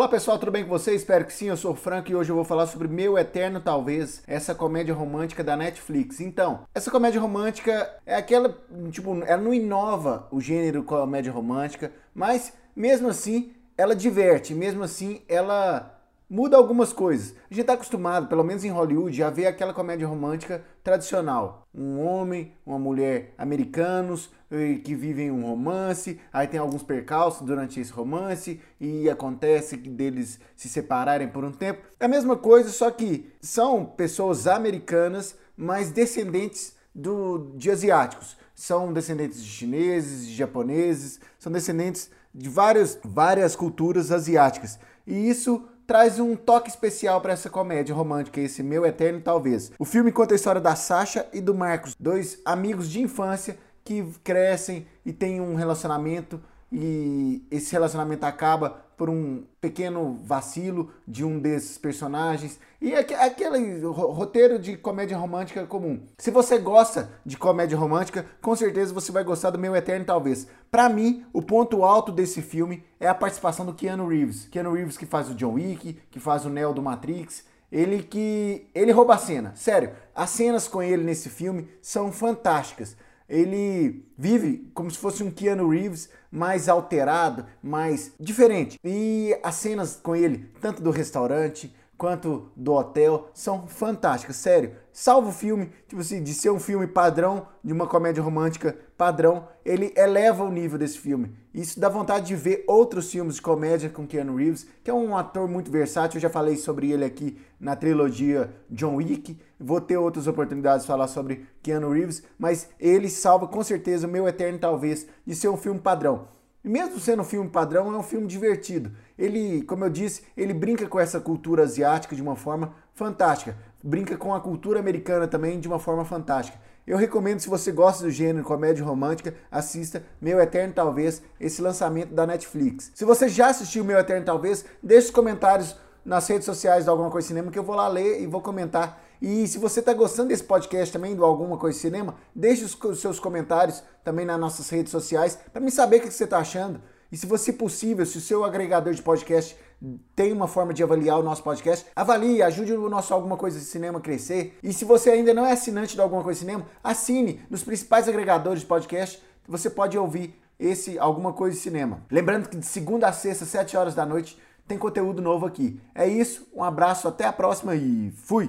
Olá pessoal, tudo bem com vocês? Espero que sim, eu sou o Franco e hoje eu vou falar sobre Meu Eterno Talvez, essa comédia romântica da Netflix. Então, essa comédia romântica é aquela, tipo, ela não inova o gênero comédia romântica, mas mesmo assim ela diverte, mesmo assim ela muda algumas coisas. A gente está acostumado, pelo menos em Hollywood, a ver aquela comédia romântica tradicional. Um homem, uma mulher americanos eh, que vivem um romance, aí tem alguns percalços durante esse romance e acontece deles se separarem por um tempo. É a mesma coisa, só que são pessoas americanas, mas descendentes do, de asiáticos. São descendentes de chineses, de japoneses, são descendentes de várias, várias culturas asiáticas. E isso traz um toque especial para essa comédia romântica, esse Meu Eterno Talvez. O filme conta a história da Sasha e do Marcos, dois amigos de infância que crescem e têm um relacionamento e esse relacionamento acaba por um pequeno vacilo de um desses personagens e aquele roteiro de comédia romântica comum. Se você gosta de comédia romântica, com certeza você vai gostar do Meu Eterno Talvez. Para mim, o ponto alto desse filme é a participação do Keanu Reeves. Keanu Reeves que faz o John Wick, que faz o Neo do Matrix, ele que ele rouba a cena. Sério, as cenas com ele nesse filme são fantásticas ele vive como se fosse um Keanu Reeves mais alterado, mais diferente. E as cenas com ele, tanto do restaurante quanto do hotel, são fantásticas, sério. Salvo o filme, tipo assim, de ser um filme padrão, de uma comédia romântica padrão, ele eleva o nível desse filme. Isso dá vontade de ver outros filmes de comédia com Keanu Reeves, que é um ator muito versátil, eu já falei sobre ele aqui na trilogia John Wick. Vou ter outras oportunidades de falar sobre Keanu Reeves, mas ele salva com certeza o meu eterno talvez de ser um filme padrão. Mesmo sendo um filme padrão, é um filme divertido. Ele, como eu disse, ele brinca com essa cultura asiática de uma forma fantástica. Brinca com a cultura americana também de uma forma fantástica. Eu recomendo, se você gosta do gênero comédia romântica, assista Meu Eterno Talvez, esse lançamento da Netflix. Se você já assistiu Meu Eterno Talvez, deixe os comentários nas redes sociais do Alguma Coisa Cinema que eu vou lá ler e vou comentar. E se você está gostando desse podcast também do Alguma Coisa Cinema, deixe os seus comentários também nas nossas redes sociais para me saber o que você está achando. E se você possível, se o seu agregador de podcast tem uma forma de avaliar o nosso podcast, avalie, ajude o nosso Alguma Coisa de Cinema a crescer. E se você ainda não é assinante do Alguma Coisa de Cinema, assine nos principais agregadores de podcast. Você pode ouvir esse Alguma Coisa de Cinema. Lembrando que de segunda a sexta, 7 horas da noite, tem conteúdo novo aqui. É isso, um abraço, até a próxima e fui!